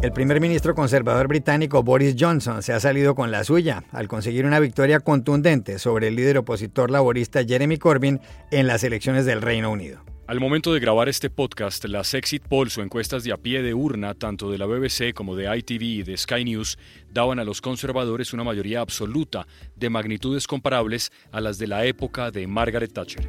El primer ministro conservador británico Boris Johnson se ha salido con la suya al conseguir una victoria contundente sobre el líder opositor laborista Jeremy Corbyn en las elecciones del Reino Unido. Al momento de grabar este podcast, las exit polls o encuestas de a pie de urna, tanto de la BBC como de ITV y de Sky News, daban a los conservadores una mayoría absoluta de magnitudes comparables a las de la época de Margaret Thatcher.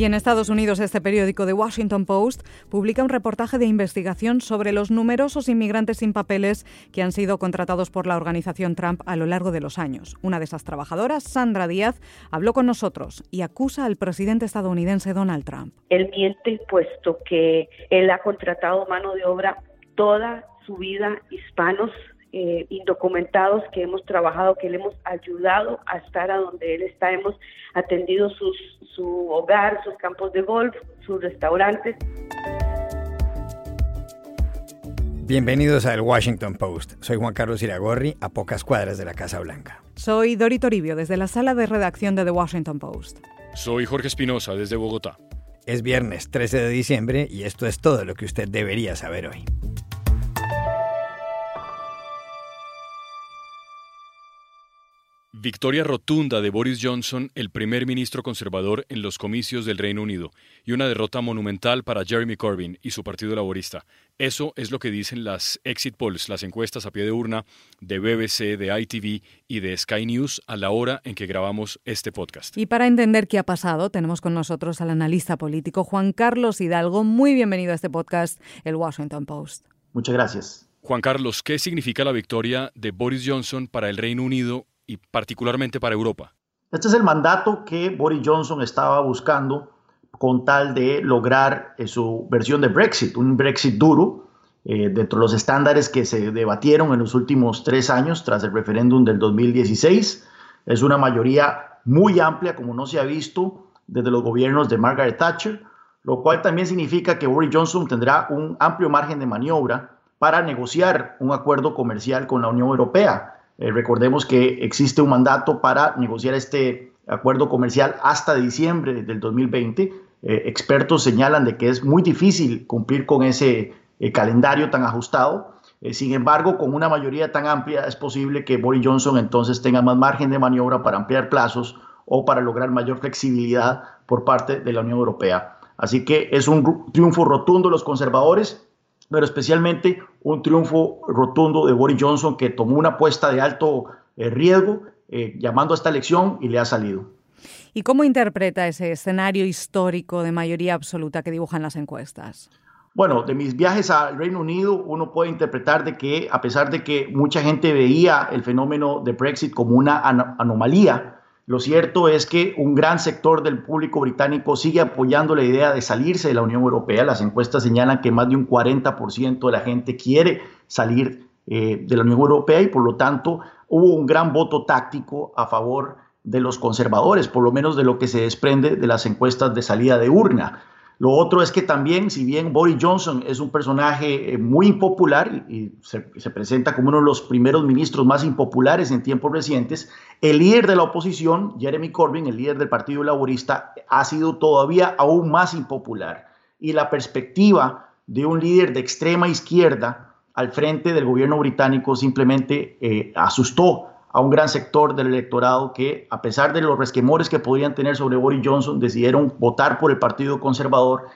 Y en Estados Unidos, este periódico The Washington Post publica un reportaje de investigación sobre los numerosos inmigrantes sin papeles que han sido contratados por la organización Trump a lo largo de los años. Una de esas trabajadoras, Sandra Díaz, habló con nosotros y acusa al presidente estadounidense Donald Trump. Él miente puesto que él ha contratado mano de obra toda su vida hispanos eh, indocumentados que hemos trabajado, que le hemos ayudado a estar a donde él está, hemos atendido sus, su hogar, sus campos de golf, sus restaurantes. Bienvenidos al Washington Post. Soy Juan Carlos Iragorri, a pocas cuadras de la Casa Blanca. Soy Dori Toribio, desde la sala de redacción de The Washington Post. Soy Jorge Espinosa, desde Bogotá. Es viernes 13 de diciembre y esto es todo lo que usted debería saber hoy. Victoria rotunda de Boris Johnson, el primer ministro conservador en los comicios del Reino Unido, y una derrota monumental para Jeremy Corbyn y su Partido Laborista. Eso es lo que dicen las exit polls, las encuestas a pie de urna de BBC, de ITV y de Sky News a la hora en que grabamos este podcast. Y para entender qué ha pasado, tenemos con nosotros al analista político Juan Carlos Hidalgo. Muy bienvenido a este podcast, el Washington Post. Muchas gracias. Juan Carlos, ¿qué significa la victoria de Boris Johnson para el Reino Unido y particularmente para Europa? Este es el mandato que Boris Johnson estaba buscando con tal de lograr eh, su versión de Brexit, un Brexit duro, eh, dentro de los estándares que se debatieron en los últimos tres años tras el referéndum del 2016. Es una mayoría muy amplia, como no se ha visto desde los gobiernos de Margaret Thatcher, lo cual también significa que Boris Johnson tendrá un amplio margen de maniobra para negociar un acuerdo comercial con la Unión Europea eh, recordemos que existe un mandato para negociar este acuerdo comercial hasta diciembre del 2020. Eh, expertos señalan de que es muy difícil cumplir con ese eh, calendario tan ajustado. sin embargo, con una mayoría tan amplia es posible que Boris Johnson entonces tenga más margen de maniobra para ampliar plazos o para lograr mayor flexibilidad por parte de la Unión Europea. Así que es un triunfo rotundo los conservadores pero especialmente un triunfo rotundo de Boris Johnson que tomó una apuesta de alto eh, riesgo eh, llamando a esta elección y le ha salido. ¿Y cómo interpreta ese escenario histórico de mayoría absoluta que dibujan las encuestas? Bueno, de mis viajes al Reino Unido, uno puede interpretar de que a pesar de que mucha gente veía el fenómeno de Brexit como una anomalía, lo cierto es que un gran sector del público británico sigue apoyando la idea de salirse de la Unión Europea. Las encuestas señalan que más de un 40% de la gente quiere salir eh, de la Unión Europea y por lo tanto hubo un gran voto táctico a favor de los conservadores, por lo menos de lo que se desprende de las encuestas de salida de urna. Lo otro es que también, si bien Boris Johnson es un personaje eh, muy impopular y, se, presenta como uno de los primeros ministros más impopulares en tiempos recientes, el líder de la oposición, Jeremy Corbyn, el líder del Partido Laborista, ha sido todavía aún más impopular. Y la perspectiva de un líder de extrema izquierda al frente del gobierno británico simplemente eh, asustó a un gran sector del electorado que, a pesar de los resquemores que podrían tener sobre Boris Johnson, decidieron votar por el Partido Conservador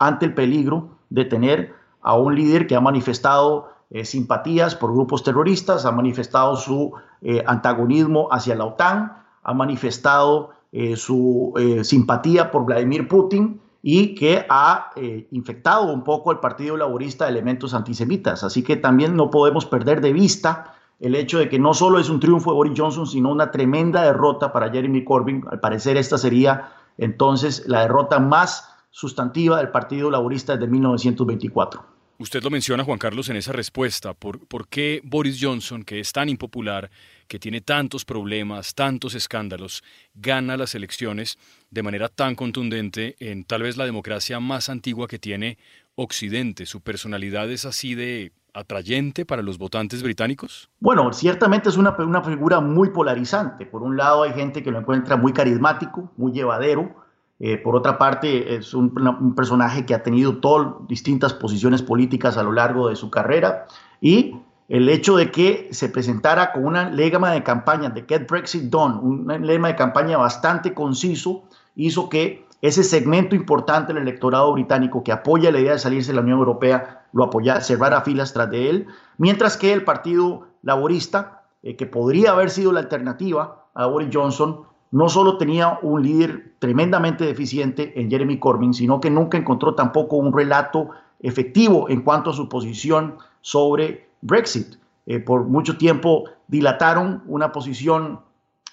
ante el peligro de tener a un líder que ha manifestado eh, simpatías por grupos terroristas, ha manifestado su eh, antagonismo hacia la OTAN, ha manifestado eh, su simpatía por Vladimir Putin y que ha infectado un poco al Partido Laborista de elementos antisemitas. Así que también no podemos perder de vista el hecho de que no solo es un triunfo de Boris Johnson, sino una tremenda derrota para Jeremy Corbyn. Al parecer esta sería entonces la derrota más sustantiva del Partido Laborista desde 1924. Usted lo menciona, Juan Carlos, en esa respuesta. ¿Por, ¿Por, qué Boris Johnson, que es tan impopular, que tiene tantos problemas, tantos escándalos, gana las elecciones de manera tan contundente en tal vez la democracia más antigua que tiene Occidente? ¿Su personalidad es así de atrayente para los votantes británicos? Bueno, ciertamente es una, figura muy polarizante. Por un lado hay gente que lo encuentra muy carismático, muy llevadero, Eh, por otra parte, es un, personaje que ha tenido todas distintas posiciones políticas a lo largo de su carrera y el hecho de que se presentara con una lema de campaña de Get Brexit Done, un lema de campaña bastante conciso, hizo que ese segmento importante del electorado británico que apoya la idea de salirse de la Unión Europea lo apoya, cerrara filas tras de él, mientras que el Partido Laborista, eh, que podría haber sido la alternativa a Boris Johnson, no solo tenía un líder tremendamente deficiente en Jeremy Corbyn, sino que nunca encontró tampoco un relato efectivo en cuanto a su posición sobre Brexit. Eh, por mucho tiempo dilataron una posición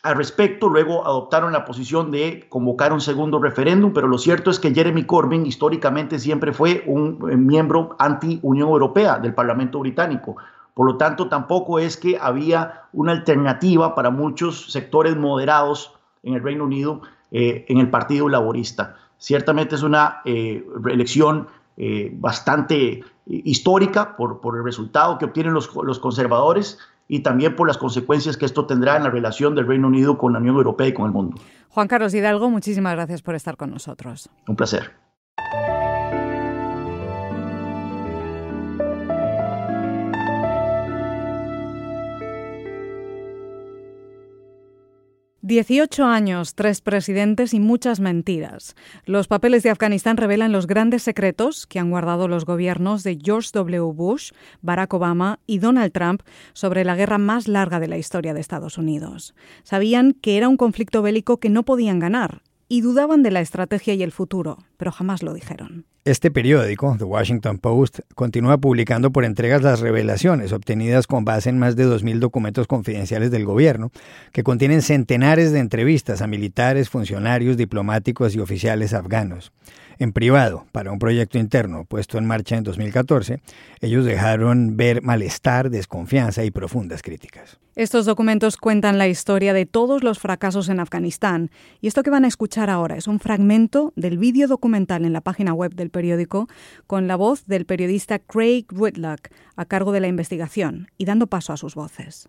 al respecto, luego adoptaron la posición de convocar un segundo referéndum, pero lo cierto es que Jeremy Corbyn históricamente siempre fue un eh, miembro anti-Unión Europea del Parlamento británico. Por lo tanto, tampoco es que había una alternativa para muchos sectores moderados en el Reino Unido eh, en el Partido Laborista. Ciertamente es una eh, elección bastante histórica por, el resultado que obtienen los conservadores y también por las consecuencias que esto tendrá en la relación del Reino Unido con la Unión Europea y con el mundo. Juan Carlos Hidalgo, muchísimas gracias por estar con nosotros. Un placer. 18 años, tres presidentes y muchas mentiras. Los papeles de Afganistán revelan los grandes secretos que han guardado los gobiernos de George W. Bush, Barack Obama y Donald Trump sobre la guerra más larga de la historia de Estados Unidos. Sabían que era un conflicto bélico que no podían ganar y dudaban de la estrategia y el futuro, pero jamás lo dijeron. Este periódico, The Washington Post, continúa publicando por entregas las revelaciones obtenidas con base en más de 2.000 documentos confidenciales del gobierno, que contienen centenares de entrevistas a militares, funcionarios, diplomáticos y oficiales afganos. En privado, para un proyecto interno puesto en marcha en 2014, ellos dejaron ver malestar, desconfianza y profundas críticas. Estos documentos cuentan la historia de todos los fracasos en Afganistán y esto que van a escuchar ahora es un fragmento del vídeo documental en la página web del periódico con la voz del periodista Craig Whitlock a cargo de la investigación y dando paso a sus voces.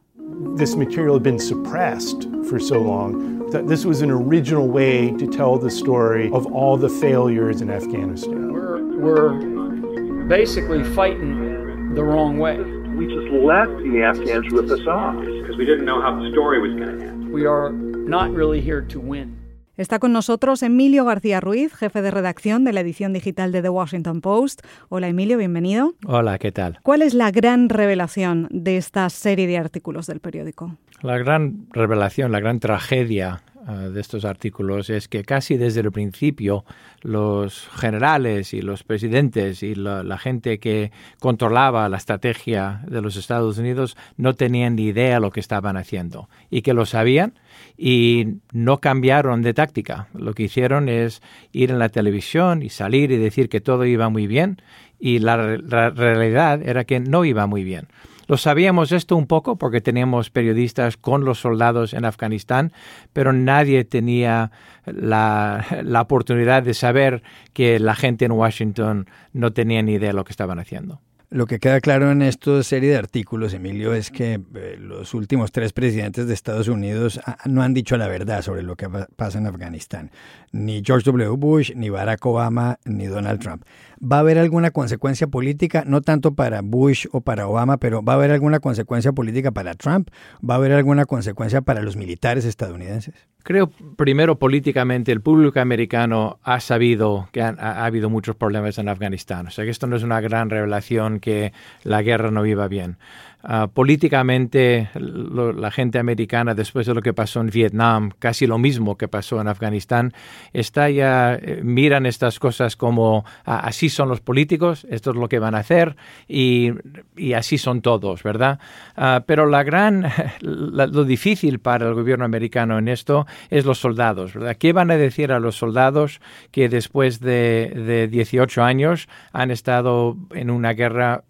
This material had been suppressed for so long that this was an original way to tell the story of all the failures in Afghanistan. We're, we're basically fighting the wrong way. We just let the Afghans rip us off because we didn't know how the story was going to end. We are not really here to win. Está con nosotros Emilio García Ruiz, jefe de redacción de la edición digital de The Washington Post. Hola Emilio, bienvenido. Hola, ¿qué tal? ¿Cuál es la gran revelación de esta serie de artículos del periódico? La gran revelación, la gran tragedia uh, de estos artículos es que casi desde el principio los generales y los presidentes y la, gente que controlaba la estrategia de los Estados Unidos no tenían ni idea lo que estaban haciendo y que lo sabían y no cambiaron de táctica. Lo que hicieron es ir en la televisión y salir y decir que todo iba muy bien y la realidad era que no iba muy bien. Lo sabíamos esto un poco porque teníamos periodistas con los soldados en Afganistán, pero nadie tenía la, la, oportunidad de saber que la gente en Washington no tenía ni idea de lo que estaban haciendo. Lo que queda claro en esta serie de artículos, Emilio, es que eh, los últimos tres presidentes de Estados Unidos ah, no han dicho la verdad sobre lo que pasa en Afganistán. Ni George W. Bush, ni Barack Obama, ni Donald Trump. ¿Va a haber alguna consecuencia política, no tanto para Bush o para Obama, pero va a haber alguna consecuencia política para Trump? ¿Va a haber alguna consecuencia para los militares estadounidenses? Creo, primero, políticamente, el público americano ha sabido que ha, ha, habido muchos problemas en Afganistán. O sea, que esto no es una gran revelación que la guerra no iba bien. Uh, políticamente, la gente americana, después de lo que pasó en Vietnam, casi lo mismo que pasó en Afganistán, está ya, eh, miran estas cosas como ah, así son los políticos, esto es lo que van a hacer y, así son todos, ¿verdad? Uh, pero la gran, lo difícil para el gobierno americano en esto es los soldados, ¿verdad? ¿Qué van a decir a los soldados que después de, de 18 años han estado en una guerra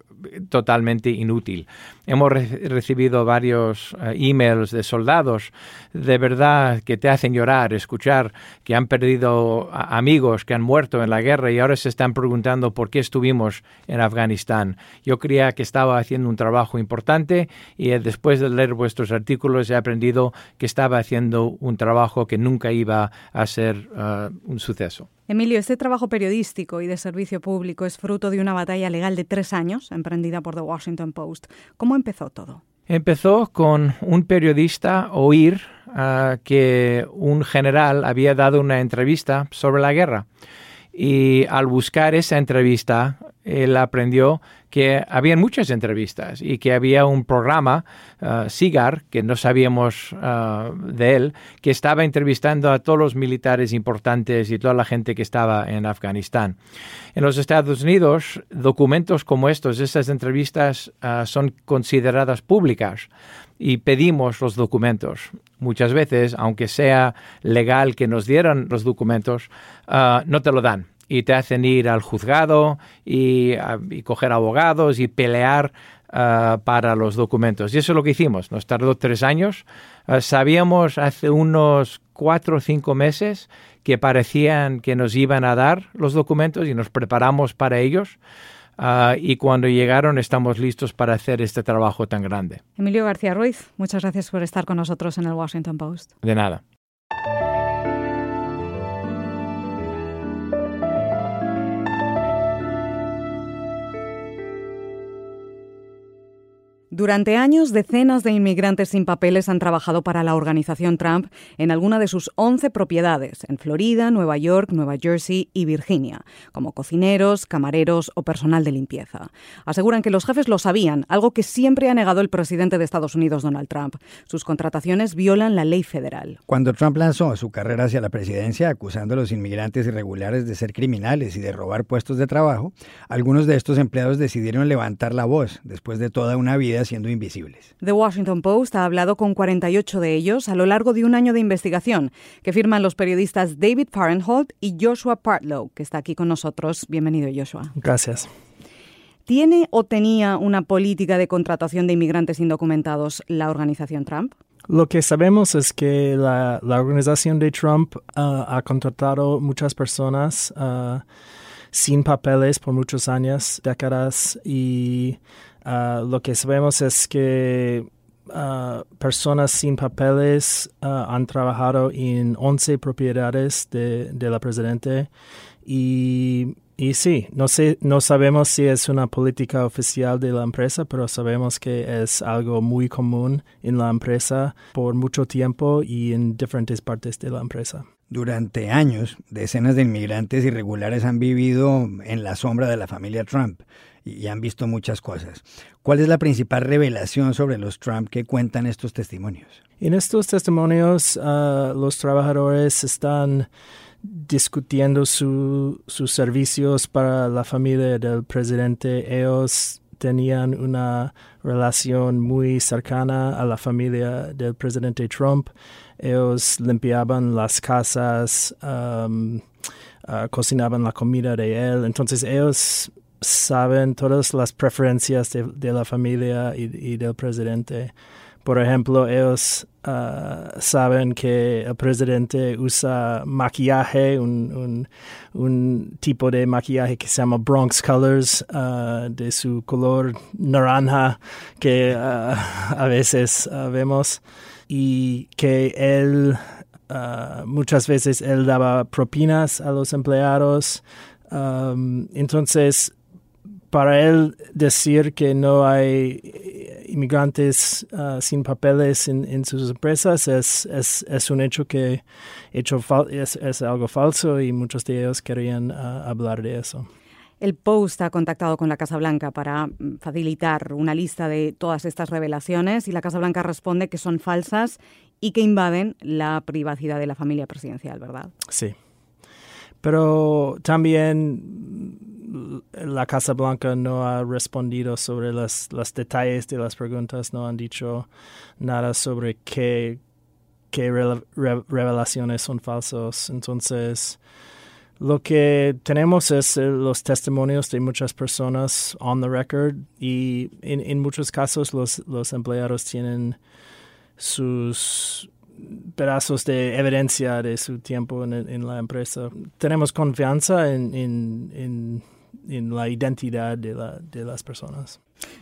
totalmente inútil. Hemos recibido varios eh, emails de soldados de verdad que te hacen llorar, escuchar que han perdido amigos, que han muerto en la guerra y ahora se están preguntando por qué estuvimos en Afganistán. Yo creía que estaba haciendo un trabajo importante y eh, después de leer vuestros artículos he aprendido que estaba haciendo un trabajo que nunca iba a ser eh, un suceso. Emilio, este trabajo periodístico y de servicio público es fruto de una batalla legal de tres años emprendida por The Washington Post. ¿Cómo empezó todo? Empezó con un periodista oír ah, que un general había dado una entrevista sobre la guerra. Y al buscar esa entrevista, él aprendió que había muchas entrevistas y que había un programa, SIGAR, que no sabíamos uh, de él, que estaba entrevistando a todos los militares importantes y toda la gente que estaba en Afganistán. En los Estados Unidos, documentos como estos, estas entrevistas uh, son consideradas públicas y pedimos los documentos. Muchas veces, aunque sea legal que nos dieran los documentos, no te lo dan y te hacen ir al juzgado y, coger abogados y pelear ah, para los documentos. Y eso es lo que hicimos. Nos tardó tres años. Ah, sabíamos hace unos cuatro o cinco meses que parecían que nos iban a dar los documentos y nos preparamos para ellos. Ah, y cuando llegaron estamos listos para hacer este trabajo tan grande. Emilio García Ruiz, muchas gracias por estar con nosotros en el Washington Post. De nada. Durante años, decenas de inmigrantes sin papeles han trabajado para la organización Trump en alguna de sus 11 propiedades, en Florida, Nueva York, Nueva Jersey y Virginia, como cocineros, camareros o personal de limpieza. Aseguran que los jefes lo sabían, algo que siempre ha negado el presidente de Estados Unidos, Donald Trump. Sus contrataciones violan la ley federal. Cuando Trump lanzó su carrera hacia la presidencia acusando a los inmigrantes irregulares de ser criminales y de robar puestos de trabajo, algunos de estos empleados decidieron levantar la voz después de toda una vida siendo invisibles. The Washington Post ha hablado con 48 de ellos a lo largo de un año de investigación que firman los periodistas David Farenholt y Joshua Partlow, que está aquí con nosotros. Bienvenido, Joshua. Gracias. ¿Tiene o tenía una política de contratación de inmigrantes indocumentados la organización Trump? Lo que sabemos es que la, organización de Trump uh, ha contratado muchas personas uh, sin papeles por muchos años, décadas, y Ah, lo que sabemos es que ah, personas sin papeles ah, han trabajado en 11 propiedades de, la presidente y, y, sí, no, sé, no sabemos si es una política oficial de la empresa, pero sabemos que es algo muy común en la empresa por mucho tiempo y en diferentes partes de la empresa. Durante años, decenas de inmigrantes irregulares han vivido en la sombra de la familia Trump y han visto muchas cosas. ¿Cuál es la principal revelación sobre los Trump que cuentan estos testimonios? En estos testimonios, ah, los trabajadores están discutiendo sus servicios para la familia del presidente. Ellos tenían una relación muy cercana a la familia del presidente Trump. Ellos limpiaban las casas, ah, cocinaban la comida de él. Entonces ellos saben todas las preferencias de, la familia y, del presidente. Por ejemplo, ellos ah, saben que el presidente usa maquillaje, un, tipo de maquillaje que se llama Bronx Colors, ah, de su color naranja que ah, a veces vemos, y que él muchas veces él daba propinas a los empleados. entonces, para él decir que no hay inmigrantes uh, sin papeles en, sus empresas es, es, es, un hecho que hecho es, es, algo falso y muchos de ellos querían uh, hablar de eso. El Post ha contactado con la Casa Blanca para mm, facilitar una lista de todas estas revelaciones y la Casa Blanca responde que son falsas y que invaden la privacidad de la familia presidencial, ¿verdad? Sí. Pero también la Casa Blanca no ha respondido sobre los, detalles de las preguntas, no han dicho nada sobre qué, qué revelaciones son falsos. Entonces, Lo que tenemos es eh, los testimonios de muchas personas on the record y en, muchos casos los, los empleados tienen sus pedazos de evidencia de su tiempo en, la empresa. Tenemos confianza en, en, en la identidad de, la, de las personas.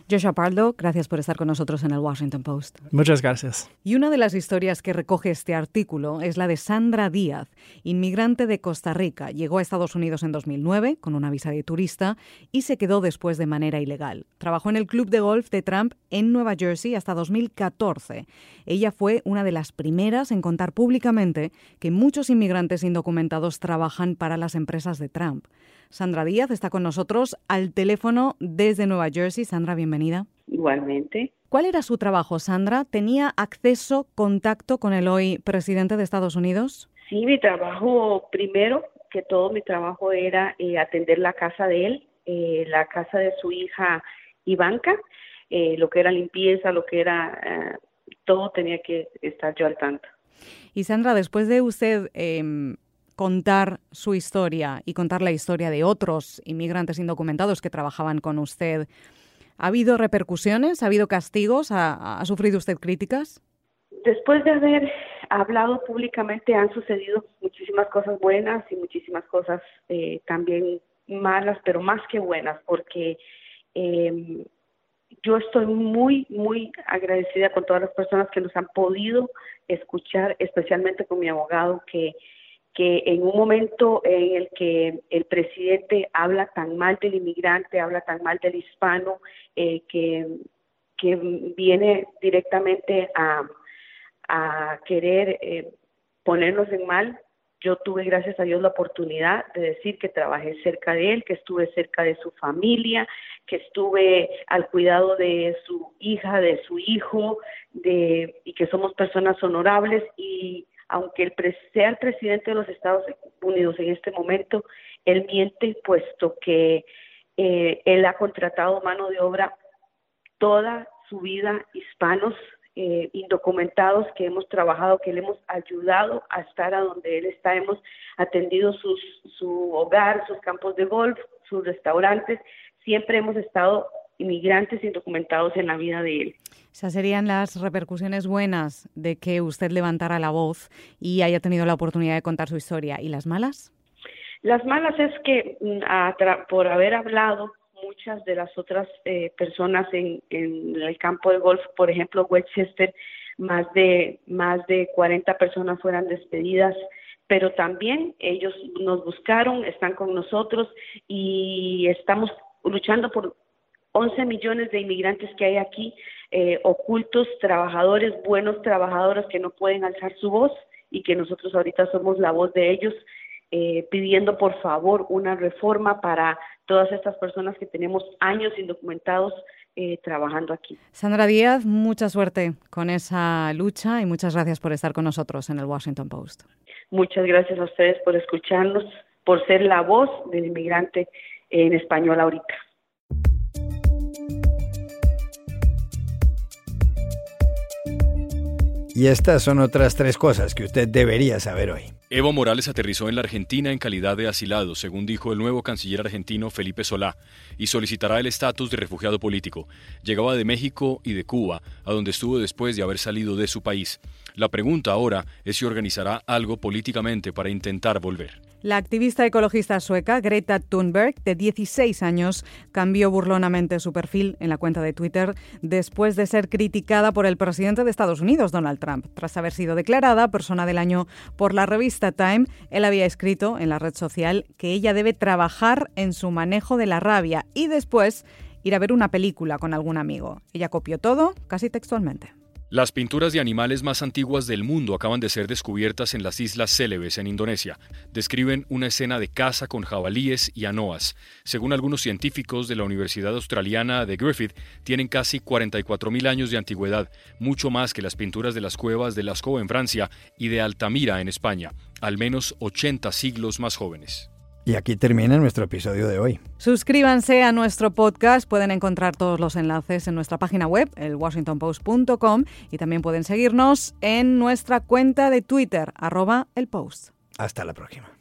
Joshua Pardo, gracias por estar con nosotros en el Washington Post. Muchas gracias. Y una de las historias que recoge este artículo es la de Sandra Díaz, inmigrante de Costa Rica. Llegó a Estados Unidos en 2009 con una visa de turista y se quedó después de manera ilegal. Trabajó en el club de golf de Trump en Nueva Jersey hasta 2014. Ella fue una de las primeras en contar públicamente que muchos inmigrantes indocumentados trabajan para las empresas de Trump. Sandra Díaz está con nosotros al teléfono desde Nueva Jersey. Sandra, bienvenida. Igualmente. ¿Cuál era su trabajo, Sandra? ¿Tenía acceso, contacto con el hoy presidente de Estados Unidos? Sí, mi trabajo, primero que todo, mi trabajo era eh, atender la casa de él, eh, la casa de su hija Ivanka, eh, lo que era limpieza, lo que era, todo tenía que estar yo al tanto. Y Sandra, después de usted em, contar su historia y contar la historia de otros inmigrantes indocumentados que trabajaban con usted, ¿ha habido repercusiones? ¿Ha habido castigos? ¿Ha, sufrido usted críticas? Después de haber hablado públicamente han sucedido muchísimas cosas buenas y muchísimas cosas eh, también malas, pero más que buenas, porque em, yo estoy muy, muy agradecida con todas las personas que nos han podido escuchar, especialmente con mi abogado, que que en un momento en el que el presidente habla tan mal del inmigrante, habla tan mal del hispano, eh, que, que viene directamente a, a querer eh, ponernos en mal, yo tuve, gracias a Dios, la oportunidad de decir que trabajé cerca de él, que estuve cerca de su familia, que estuve al cuidado de su hija, de su hijo, de, y que somos personas honorables y aunque el sea el presidente de los Estados Unidos en este momento, él miente puesto que eh, él ha contratado mano de obra toda su vida hispanos eh, indocumentados que hemos trabajado, que le hemos ayudado a estar a donde él está, hemos atendido sus, su hogar, sus campos de golf, sus restaurantes, siempre hemos estado inmigrantes indocumentados en la vida de él. Esas serían las repercusiones buenas de que usted levantara la voz y haya tenido la oportunidad de contar su historia. ¿Y las malas? Las malas es que mm, por haber hablado muchas de las otras eh, personas en, el campo de golf, por ejemplo, Westchester, más de más de 40 personas fueran despedidas, pero también ellos nos buscaron, están con nosotros y estamos luchando por 11 millones de inmigrantes que hay aquí, eh, ocultos, trabajadores, buenos trabajadores que no pueden alzar su voz y que nosotros ahorita somos la voz de ellos, eh, pidiendo por favor una reforma para todas estas personas que tenemos años indocumentados eh, trabajando aquí. Sandra Díaz, mucha suerte con esa lucha y muchas gracias por estar con nosotros en el Washington Post. Muchas gracias a ustedes por escucharnos, por ser la voz del inmigrante en español ahorita. Y estas son otras tres cosas que usted debería saber hoy. Evo Morales aterrizó en la Argentina en calidad de asilado, según dijo el nuevo canciller argentino Felipe Solá, y solicitará el estatus de refugiado político. Llegaba de México y de Cuba, a donde estuvo después de haber salido de su país. La pregunta ahora es si organizará algo políticamente para intentar volver. La activista ecologista sueca Greta Thunberg, de 16 años, cambió burlonamente su perfil en la cuenta de Twitter después de ser criticada por el presidente de Estados Unidos, Donald Trump. Tras haber sido declarada persona del año por la revista Time, él había escrito en la red social que ella debe trabajar en su manejo de la rabia y después ir a ver una película con algún amigo. Ella copió todo, casi textualmente. Las pinturas de animales más antiguas del mundo acaban de ser descubiertas en las Islas Célebes, en Indonesia. Describen una escena de caza con jabalíes y anoas. Según algunos científicos de la Universidad Australiana de Griffith, tienen casi 44.000 años de antigüedad, mucho más que las pinturas de las cuevas de Lascaux en Francia y de Altamira en España, al menos 80 siglos más jóvenes. Y aquí termina nuestro episodio de hoy. Suscríbanse a nuestro podcast, pueden encontrar todos los enlaces en nuestra página web, el washingtonpost.com, y también pueden seguirnos en nuestra cuenta de Twitter, arroba el post. Hasta la próxima.